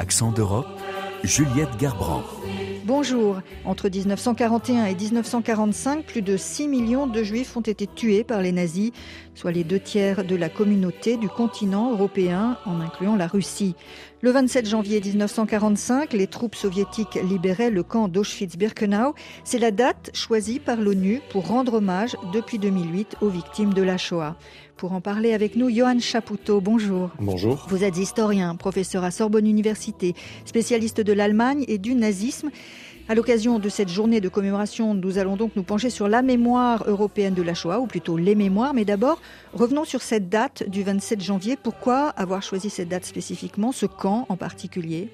Accent d'Europe, Juliette Garbrand. Bonjour. Entre 1941 et 1945, plus de 6 millions de juifs ont été tués par les nazis, soit les deux tiers de la communauté du continent européen, en incluant la Russie. Le 27 janvier 1945, les troupes soviétiques libéraient le camp d'Auschwitz-Birkenau. C'est la date choisie par l'ONU pour rendre hommage depuis 2008 aux victimes de la Shoah. Pour en parler avec nous, Johan Chapoutot, bonjour. Bonjour. Vous êtes historien, professeur à Sorbonne Université, spécialiste de l'Allemagne et du nazisme. À l'occasion de cette journée de commémoration, nous allons donc nous pencher sur la mémoire européenne de la Shoah, ou plutôt les mémoires. Mais d'abord, revenons sur cette date du 27 janvier. Pourquoi avoir choisi cette date spécifiquement, ce camp en particulier?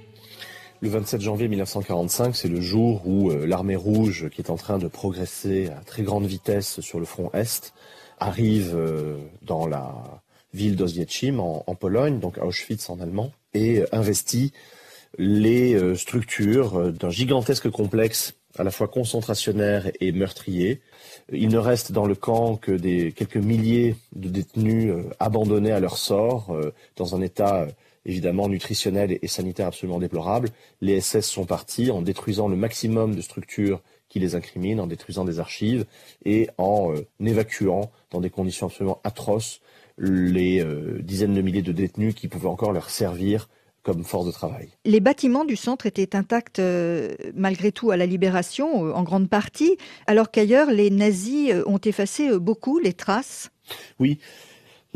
Le 27 janvier 1945, c'est le jour où euh, l'armée rouge, qui est en train de progresser à très grande vitesse sur le front Est, arrive euh, dans la ville d'Oswiecim en, Pologne, donc Auschwitz en allemand, et investit les euh, structures euh, d'un gigantesque complexe à la fois concentrationnaire et meurtrier. Il ne reste dans le camp que des quelques milliers de détenus euh, abandonnés à leur sort, dans un état évidemment nutritionnel et sanitaire absolument déplorable. Les SS sont partis en détruisant le maximum de structures qui les incriminent, en détruisant des archives et en évacuant dans des conditions absolument atroces les dizaines de milliers de détenus qui pouvaient encore leur servir comme force de travail. Les bâtiments du centre étaient intacts euh, malgré tout à la libération, euh, en grande partie, alors qu'ailleurs les nazis euh, ont effacé beaucoup les traces. Oui.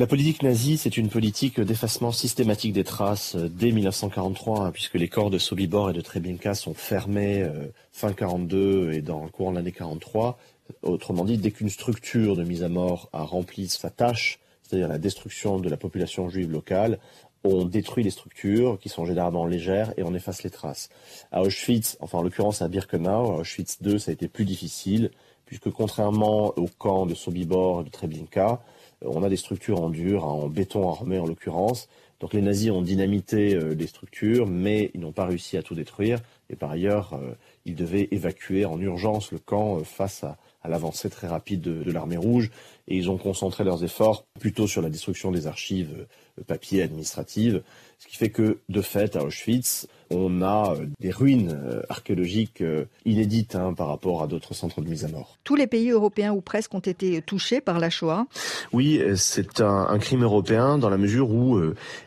La politique nazie, c'est une politique d'effacement systématique des traces dès 1943, hein, puisque les corps de Sobibor et de Treblinka sont fermés fin 42 et dans le courant de l'année 43. Autrement dit, dès qu'une structure de mise à mort a rempli sa tâche, c'est-à-dire la destruction de la population juive locale, on détruit les structures qui sont généralement légères et on efface les traces. À Auschwitz, enfin en l'occurrence à Birkenau, à Auschwitz II, ça a été plus difficile puisque contrairement au camp de Sobibor et de Treblinka, euh, on a des structures en dur, en béton armé en l'occurrence. Donc les nazis ont dynamité euh, les structures, mais ils n'ont pas réussi à tout détruire. Et par ailleurs, euh, ils devaient évacuer en urgence le camp face à, l'avancée très rapide de l'armée rouge. Et ils ont concentré leurs efforts plutôt sur la destruction des archives papier administrative, ce qui fait que, de fait, à Auschwitz, on a euh, des ruines euh, archéologiques euh, inédites hein, par rapport à d'autres centres de mise à mort. Tous les pays européens ou presque ont été touchés par la Shoah Oui, c'est un, un, crime européen dans la mesure où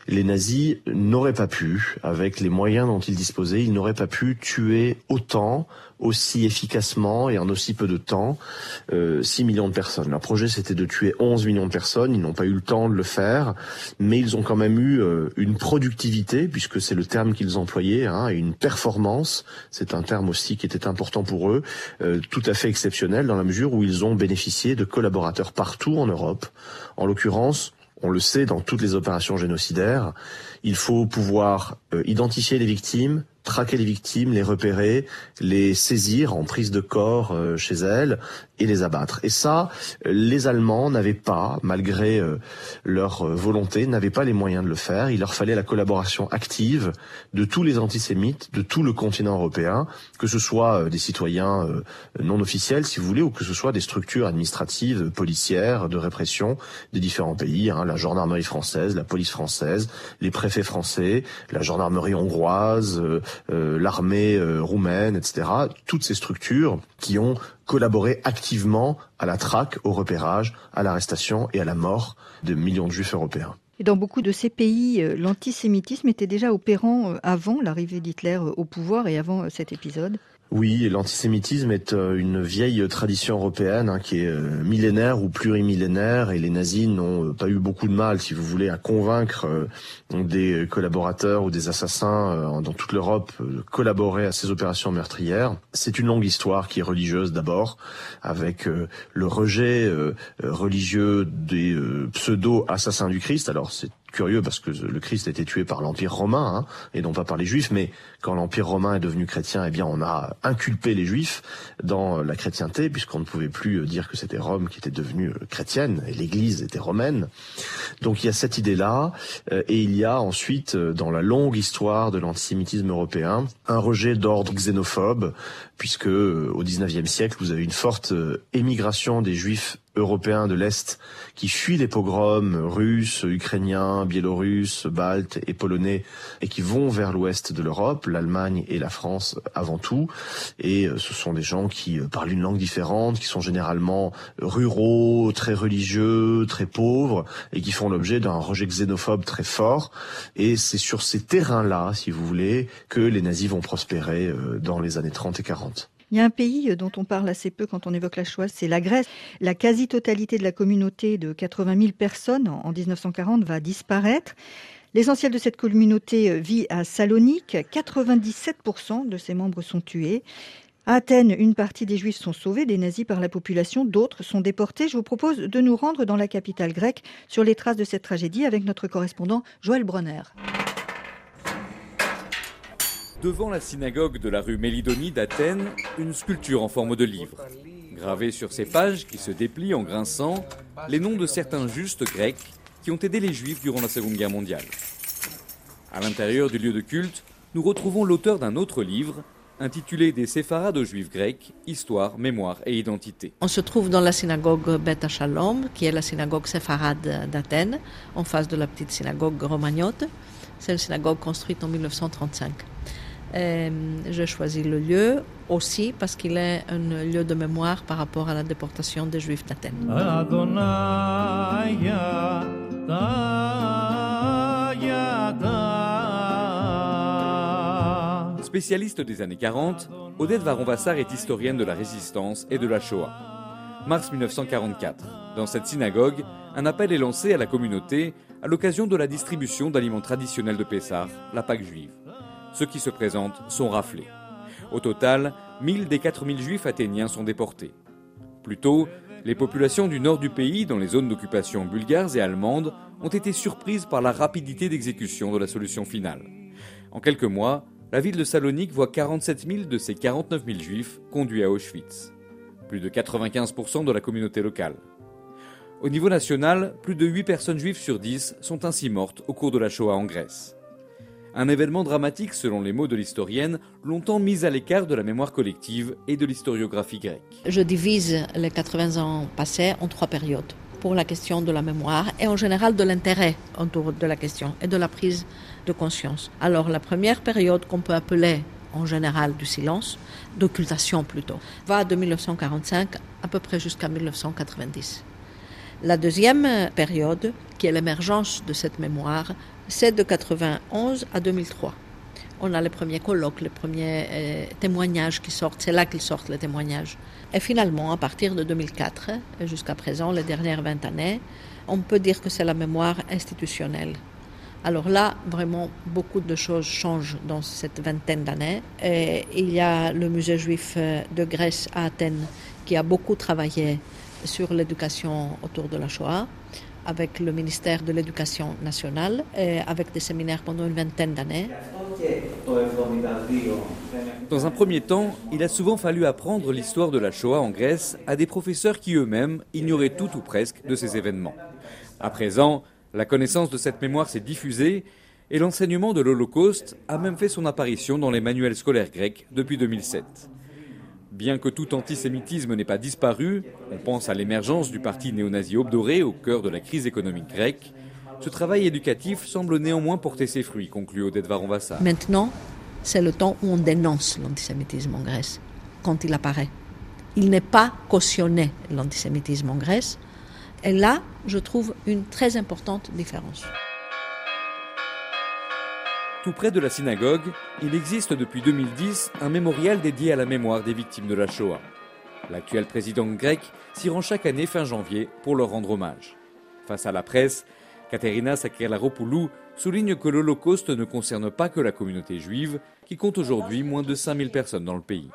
les nazis n'auraient pas pu, avec les moyens dont ils disposaient, ils n'auraient pas pu tuer autant aussi efficacement et en aussi peu de temps euh, 6 millions de personnes. Leur projet c'était de tuer 11 millions de personnes, ils n'ont pas eu le temps de le faire, mais ils ont quand même eu euh, une productivité, puisque c'est le terme qu'ils employaient, hein, et une performance, c'est un terme aussi qui était important pour eux, euh, tout à fait exceptionnel dans la mesure où ils ont bénéficié de collaborateurs partout en Europe. En l'occurrence, on le sait dans toutes les opérations génocidaires, il faut pouvoir euh, identifier les victimes, traquer les victimes, les repérer, les saisir en prise de corps euh, chez elles et les abattre. Et ça, les Allemands n'avaient pas, malgré euh, leur euh, volonté, n'avaient pas les moyens de le faire. Il leur fallait la collaboration active de tous les antisémites, de tout le continent européen, que ce soit des citoyens non officiels, si vous voulez, ou que ce soit des structures administratives, policières, de répression des différents pays, hein, la gendarmerie française, la police française, les préfets français, la gendarmerie hongroise, euh, l'armée euh, roumaine, etc. Toutes ces structures qui ont collaboré activement à la traque, au repérage, à l'arrestation et à la mort de millions de juifs européens. Et dans beaucoup de ces pays, euh, l'antisémitisme était déjà opérant avant l'arrivée d'Hitler au pouvoir et avant cet épisode oui, l'antisémitisme est euh, une vieille tradition européenne hein, qui est euh, millénaire ou plurimillénaire et les nazis n'ont euh, pas eu beaucoup de mal, si vous voulez, à convaincre des collaborateurs ou des assassins dans toute l'Europe de collaborer à ces opérations meurtrières. C'est une longue histoire qui est religieuse d'abord, avec le rejet religieux des pseudo-assassins du Christ. Alors c'est curieux parce que le Christ a été tué par l'Empire romain hein, et non pas par les Juifs, mais quand l'Empire romain est devenu chrétien, eh bien on a inculpé les Juifs dans la chrétienté puisqu'on ne pouvait plus dire que c'était Rome qui était devenue euh, chrétienne et l'Église était romaine. Donc il y a cette idée-là euh, et il y a ensuite euh, dans la longue histoire de l'antisémitisme européen un rejet d'ordre xénophobe puisque au XIXe siècle vous avez une forte émigration des Juifs européens de l'Est qui fuient les pogroms russes, ukrainiens, biélorusses, baltes et polonais et qui vont vers l'ouest de l'Europe, l'Allemagne et la France avant tout. Et euh, ce sont des gens qui euh, parlent une langue différente, qui sont généralement ruraux, très religieux, très pauvres et qui font l'objet d'un rejet xénophobe très fort. Et c'est sur ces terrains-là, si vous voulez, que les nazis vont prospérer euh, dans les années 30 et 40. Il y a un pays dont on parle assez peu quand on évoque la Shoah, c'est la Grèce. La quasi-totalité de la communauté de 80 000 personnes en 1940 va disparaître. L'essentiel de cette communauté euh, vit à Salonique. 97% de ses membres sont tués. À Athènes, une partie des Juifs sont sauvés des nazis par la population, d'autres sont déportés. Je vous propose de nous rendre dans la capitale grecque sur les traces de cette tragédie avec notre correspondant Joël Bronner devant la synagogue de la rue Mélidonie d'Athènes, une sculpture en forme de livre. Gravée sur ces pages qui se déplient en grinçant, les noms de certains justes grecs qui ont aidé les juifs durant la Seconde Guerre mondiale. À l'intérieur du lieu de culte, nous retrouvons l'auteur d'un autre livre intitulé Des séfarades aux juifs grecs, histoire, mémoire et identité. On se trouve dans la synagogue Beth Shalom, qui est la synagogue séfarade d'Athènes, en face de la petite synagogue romagnote. C'est une synagogue construite en 1935. Euh, j'ai choisi le lieu aussi parce qu'il est un lieu de mémoire par rapport à la déportation des Juifs d'Athènes. Spécialiste des années 40, Odette Varon-Vassar est historienne de la résistance et de la Shoah. Mars 1944. Dans cette synagogue, un appel est lancé à la communauté à l'occasion de la distribution d'aliments traditionnels de Pessah, la Pâque juive ceux qui se présentent sont raflés. Au total, 1000 des 4000 juifs athéniens sont déportés. Plus tôt, les populations du nord du pays, dans les zones d'occupation bulgares et allemandes, ont été surprises par la rapidité d'exécution de la solution finale. En quelques mois, la ville de Salonique voit 47 000 de ses 49 000 juifs conduits à Auschwitz. Plus de 95% de la communauté locale. Au niveau national, plus de 8 personnes juives sur 10 sont ainsi mortes au cours de la Shoah en Grèce. Un événement dramatique, selon les mots de l'historienne, longtemps mis à l'écart de la mémoire collective et de l'historiographie grecque. Je divise les 80 ans passés en trois périodes pour la question de la mémoire et en général de l'intérêt autour de la question et de la prise de conscience. Alors la première période qu'on peut appeler en général du silence, d'occultation plutôt, va de 1945 à peu près jusqu'à 1990. La deuxième période, qui est l'émergence de cette mémoire, c'est de 91 à 2003. On a les premiers colloques, les premiers euh, témoignages qui sortent, c'est là qu'ils sortent les témoignages. Et finalement, à partir de 2004 jusqu'à présent, les dernières 20 années, on peut dire que c'est la mémoire institutionnelle. Alors là, vraiment, beaucoup de choses changent dans cette vingtaine d'années. Et il y a le musée juif de Grèce à Athènes qui a beaucoup travaillé sur l'éducation autour de la Shoah avec le ministère de l'Éducation nationale, et avec des séminaires pendant une vingtaine d'années. Dans un premier temps, il a souvent fallu apprendre l'histoire de la Shoah en Grèce à des professeurs qui eux-mêmes ignoraient tout ou presque de ces événements. À présent, la connaissance de cette mémoire s'est diffusée et l'enseignement de l'Holocauste a même fait son apparition dans les manuels scolaires grecs depuis 2007. Bien que tout antisémitisme n'ait pas disparu, on pense à l'émergence du parti néo-nazi Obdoré au cœur de la crise économique grecque, ce travail éducatif semble néanmoins porter ses fruits, conclut Odette Varon-Vassar. Maintenant, c'est le temps où on dénonce l'antisémitisme en Grèce, quand il apparaît. Il n'est pas cautionné l'antisémitisme en Grèce, et là, je trouve une très importante différence. Tout près de la synagogue, il existe depuis 2010 un mémorial dédié à la mémoire des victimes de la Shoah. L'actuel président grec s'y rend chaque année fin janvier pour leur rendre hommage. Face à la presse, Katerina Sakelaropoulou souligne que l'Holocauste ne concerne pas que la communauté juive, qui compte aujourd'hui moins de 5000 personnes dans le pays.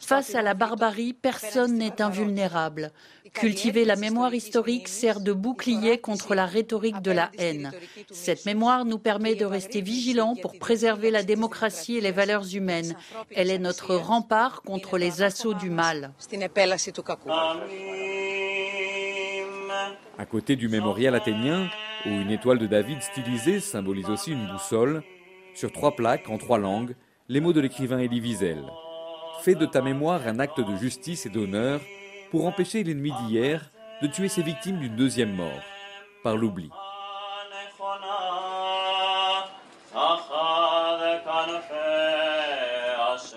Face à la barbarie, personne n'est invulnérable. Cultiver la mémoire historique sert de bouclier contre la rhétorique de la haine. Cette mémoire nous permet de rester vigilants pour préserver la démocratie et les valeurs humaines. Elle est notre rempart contre les assauts du mal. À côté du mémorial athénien, où une étoile de David stylisée symbolise aussi une boussole, sur trois plaques en trois langues, les mots de l'écrivain Elie Wiesel. Fais de ta mémoire un acte de justice et d'honneur, pour empêcher l'ennemi d'hier de tuer ses victimes d'une deuxième mort, par l'oubli.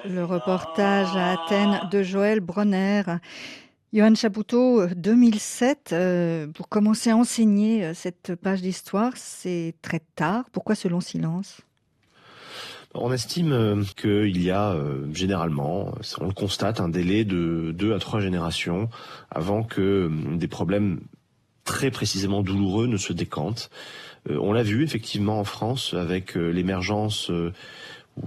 Le reportage à Athènes de Joël Bronner. Johan Chapoutot, 2007, euh, pour commencer à enseigner euh, cette page d'histoire, c'est très tard. Pourquoi ce long silence? On estime euh, qu'il y a généralement, on le constate, un délai de deux à trois générations avant que des problèmes très précisément douloureux ne se décantent. on l'a vu effectivement en France avec l'émergence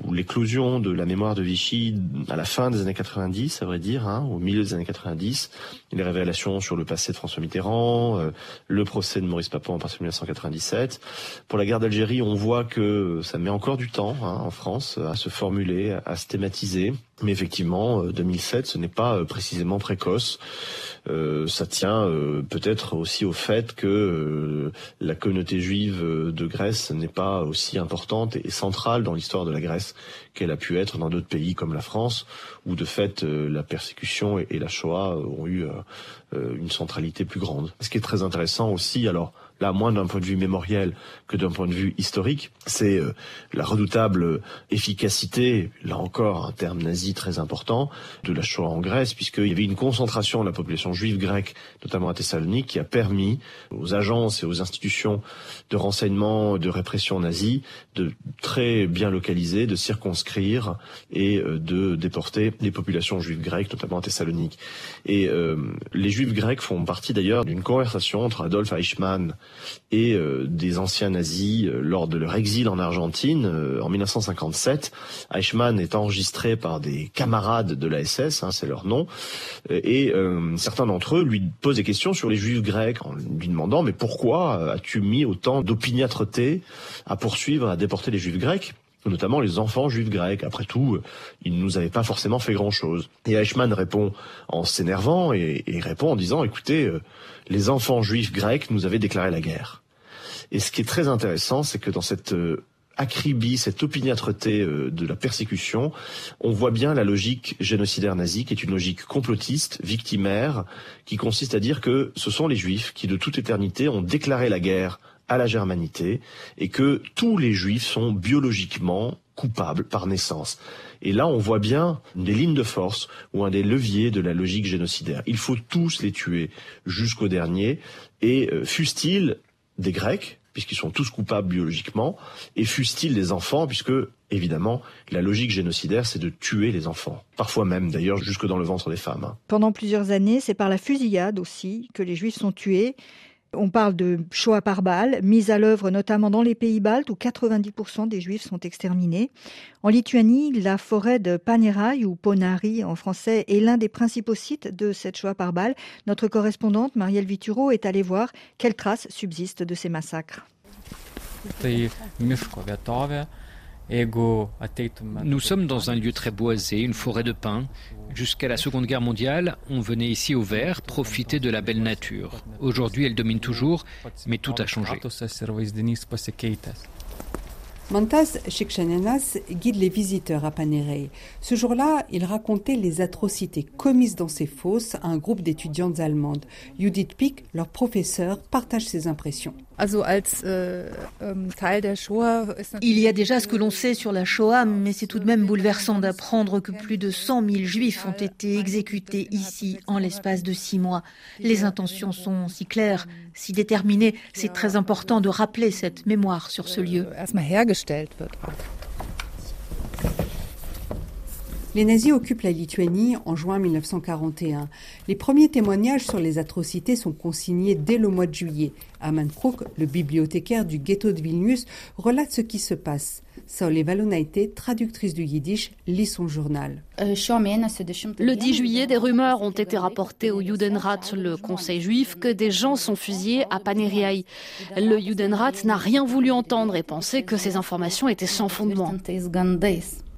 ou l'éclosion de la mémoire de Vichy à la fin des années 90, à vrai dire, hein, au milieu des années 90, les révélations sur le passé de François Mitterrand, euh, le procès de Maurice Papon en partir de 1997. Pour la guerre d'Algérie, on voit que ça met encore du temps hein, en France à se formuler, à se thématiser. Mais effectivement, 2007, euh, ce n'est pas euh, précisément précoce. Euh, ça tient peut-être aussi au fait que la communauté juive de Grèce n'est pas aussi importante et centrale dans l'histoire de la Grèce qu'elle a pu être dans d'autres pays comme la France, où de fait la persécution et, la Shoah ont eu une centralité plus grande. Ce qui est très intéressant aussi, alors là moins d'un point de vue mémoriel que d'un point de vue historique, c'est euh, la redoutable efficacité, là encore un terme nazi très important, de la Shoah en Grèce, puisqu'il y avait une concentration de la population juive grecque, notamment à Thessalonique, qui a permis aux agences et aux institutions de renseignement, de répression nazie, de très bien localiser, de circonscrire et euh, de déporter les populations juives grecques, notamment à Thessalonique. Et euh, les juifs grecs font partie d'ailleurs d'une conversation entre Adolf Eichmann et euh, des anciens nazis euh, lors de leur exil en Argentine euh, en 1957. Eichmann est enregistré par des camarades de la SS, hein, c'est leur nom, et certains d'entre eux lui posent des questions sur les juifs grecs en lui demandant mais pourquoi as-tu mis autant d'opiniâtreté à poursuivre, à déporter les juifs grecs? Notamment les enfants juifs grecs. Après tout, ils ne nous avaient pas forcément fait grand-chose. Et Eichmann répond en s'énervant et, et, répond en disant, écoutez, les enfants juifs grecs nous avaient déclaré la guerre. Et ce qui est très intéressant, c'est que dans cette euh, acribie, cette opiniâtreté euh, de la persécution, on voit bien la logique génocidaire nazie, qui est une logique complotiste, victimaire, qui consiste à dire que ce sont les juifs qui, de toute éternité, ont déclaré la guerre à la germanité, et que tous les juifs sont biologiquement coupables par naissance. Et là, on voit bien des lignes de force ou un des leviers de la logique génocidaire. Il faut tous les tuer jusqu'au dernier, et euh, fussent-ils des Grecs, puisqu'ils sont tous coupables biologiquement, et fussent-ils des enfants, puisque, évidemment, la logique génocidaire, c'est de tuer les enfants. Parfois même, d'ailleurs, jusque dans le ventre des femmes. Hein. Pendant plusieurs années, c'est par la fusillade aussi que les Juifs sont tués. On parle de Shoah par balle, mise à l'œuvre notamment dans les pays baltes où 90% des juifs sont exterminés. En Lituanie, la forêt de Panerai ou Ponari en français est l'un des principaux sites de cette Shoah par balle. Notre correspondante Marielle Vituro est allée voir quelles traces subsistent de ces massacres. Nous sommes dans un lieu très boisé, une forêt de pins. Jusqu'à la Seconde Guerre mondiale, on venait ici au vert, profiter de la belle nature. Aujourd'hui, elle domine toujours, mais tout a changé. Mantas Shekshanenas guide les visiteurs à Panerei. Ce jour-là, il racontait les atrocités commises dans ces fosses à un groupe d'étudiantes allemandes. Judith Pick, leur professeur, partage ses impressions. Äh, ähm, il y a déjà ce que l'on sait sur la Shoah, mais c'est tout de même bouleversant d'apprendre que plus de 100 000 juifs ont été exécutés ici en l'espace de six mois. Les intentions sont si claires, si déterminées, c'est très important de rappeler cette mémoire sur ce lieu. Les nazis occupent la Lituanie en juin 1941. Les premiers témoignages sur les atrocités sont consignés dès le mois de juillet. Aman Kruk, le bibliothécaire du ghetto de Vilnius, relate ce qui se passe. Saule Valonaite, traductrice du yiddish, lit son journal. Le 10 juillet, des rumeurs ont été rapportées au Judenrat, le conseil juif, que des gens sont fusillés à Paneriai. Le Judenrat n'a rien voulu entendre et pensait que ces informations étaient sans fondement.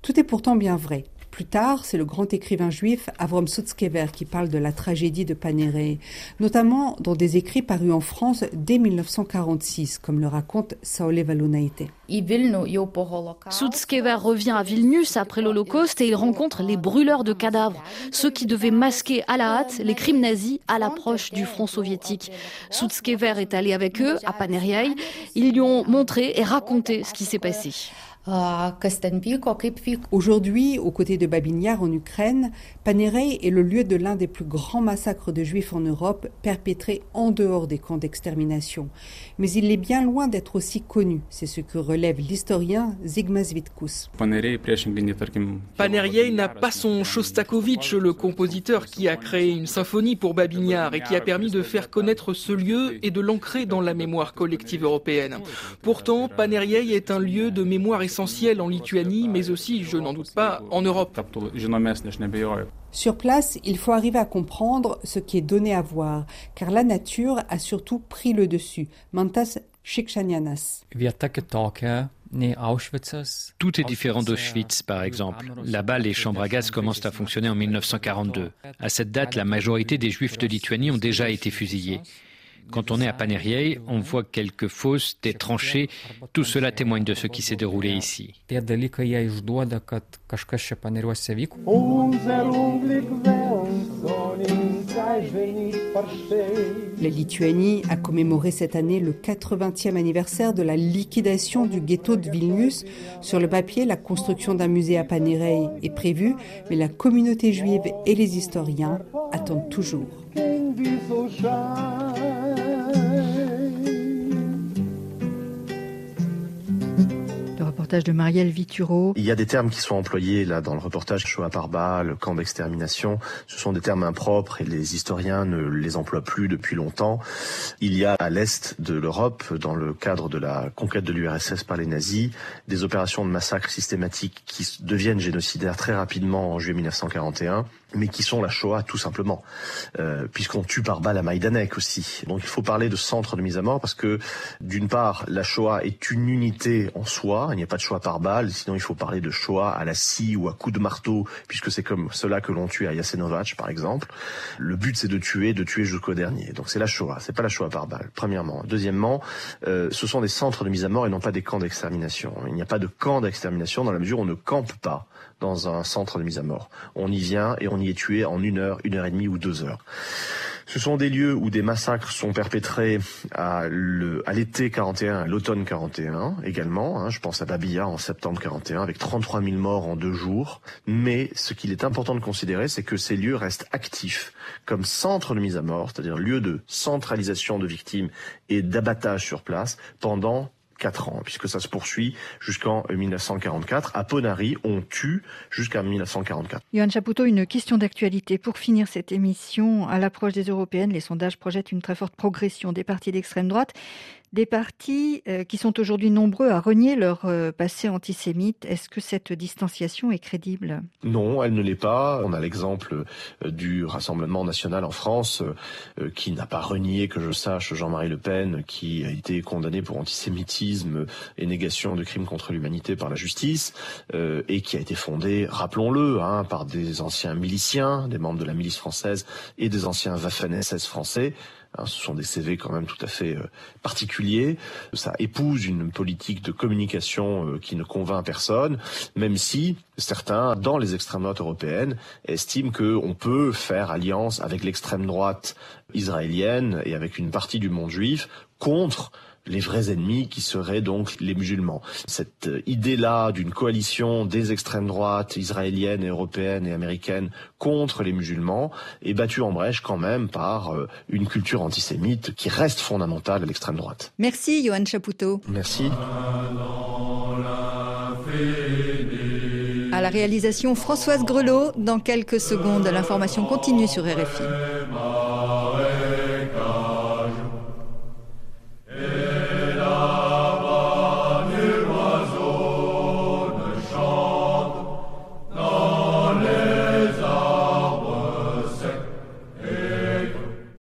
Tout est pourtant bien vrai. Plus tard, c'est le grand écrivain juif Avram Sutzkever qui parle de la tragédie de Panéré, notamment dans des écrits parus en France dès 1946, comme le raconte Saole Valunaite. Sutzkever revient à Vilnius après l'Holocauste et il rencontre les brûleurs de cadavres, ceux qui devaient masquer à la hâte les crimes nazis à l'approche du front soviétique. Sutzkever est allé avec eux à Paneriai. Ils lui ont montré et raconté ce qui s'est passé. Aujourd'hui, aux côtés de Babin en Ukraine, Panerei est le lieu de l'un des plus grands massacres de juifs en Europe perpétrés en dehors des camps d'extermination. Mais il est bien loin d'être aussi connu, c'est ce que relève l'historien Zygmas Vitkus. Panerei n'a pas son Shostakovich, le compositeur qui a créé une symphonie pour Babin et qui a permis de faire connaître ce lieu et de l'ancrer dans la mémoire collective européenne. Pourtant, Panerei est un lieu de mémoire essentiel essentiel en Lituanie, mais aussi, je n'en doute pas, en Europe. Sur place, il faut arriver à comprendre ce qui est donné à voir, car la nature a surtout pris le dessus. Mantas Shikshanianas. Tout est différent d'Auschwitz, par exemple. Là-bas, les chambres à gaz commencent à fonctionner en 1942. À cette date, la majorité des Juifs de Lituanie ont déjà été fusillés. Quand on est à Paneriei, on voit quelques fosses, des tranchées. Tout cela témoigne de ce qui s'est déroulé ici. La Lituanie a commémoré cette année le 80e anniversaire de la liquidation du ghetto de Vilnius. Sur le papier, la construction d'un musée à Panerei est prévue, mais la communauté juive et les historiens attendent toujours. Il y a des termes qui sont employés là dans le reportage Shoah par balle, camp d'extermination. Ce sont des termes impropres et les historiens ne les emploient plus depuis longtemps. Il y a à l'est de l'Europe, dans le cadre de la conquête de l'URSS par les nazis, des opérations de massacre systématiques qui deviennent génocidaires très rapidement en juillet 1941 mais qui sont la Shoah tout simplement, euh, puisqu'on tue par balle à Maïdanek aussi. Donc il faut parler de centre de mise à mort parce que d'une part la Shoah est une unité en soi, il n'y a pas de Shoah par balle, sinon il faut parler de Shoah à la scie ou à coup de marteau, puisque c'est comme cela que l'on tue à Jasenovac par exemple. Le but c'est de tuer, de tuer jusqu'au dernier. Donc c'est la Shoah, c'est pas la Shoah par balle. Premièrement, deuxièmement, euh, ce sont des centres de mise à mort et non pas des camps d'extermination. Il n'y a pas de camp d'extermination dans la mesure où on ne campe pas dans un centre de mise à mort. On y vient et on y est tué en une heure, une heure et demie ou deux heures. Ce sont des lieux où des massacres sont perpétrés à l'été 41, à l'automne 41 également. Hein. je pense à Babilla en septembre 41 avec 33 000 morts en deux jours. Mais ce qu'il est important de considérer, c'est que ces lieux restent actifs comme centre de mise à mort, c'est-à-dire lieu de centralisation de victimes et d'abattage sur place pendant 4 ans, puisque ça se poursuit jusqu'en 1944. À Ponari, on tue jusqu'à 1944. Johan Chapoutot, une question d'actualité. Pour finir cette émission, à l'approche des européennes, les sondages projettent une très forte progression des partis d'extrême droite des partis euh, qui sont aujourd'hui nombreux à renier leur euh, passé antisémite. Est-ce que cette distanciation est crédible? Non, elle ne l'est pas. On a l'exemple euh, du Rassemblement national en France qui n'a pas renié, que je sache, Jean-Marie Le Pen, qui a été condamné pour antisémitisme et négation de crimes contre l'humanité par la justice et qui a été fondé, rappelons-le, hein, par des anciens miliciens, des membres de la milice française et des anciens Waffen-SS français Ce sont des CV quand même tout à fait euh, particuliers. Ça épouse une politique de communication euh, qui ne convainc personne, même si certains, dans les extrêmes droites européennes, estiment qu'on peut faire alliance avec l'extrême droite israélienne et avec une partie du monde juif contre les vrais ennemis qui seraient donc les musulmans. Cette euh, idée-là d'une coalition des extrêmes droites israéliennes, européennes et américaines contre les musulmans est battue en brèche quand même par euh, une culture antisémite qui reste fondamentale à l'extrême droite. Merci Johan Chapoutot. Merci. À la réalisation Françoise Grelot, dans quelques secondes, l'information continue sur RFI.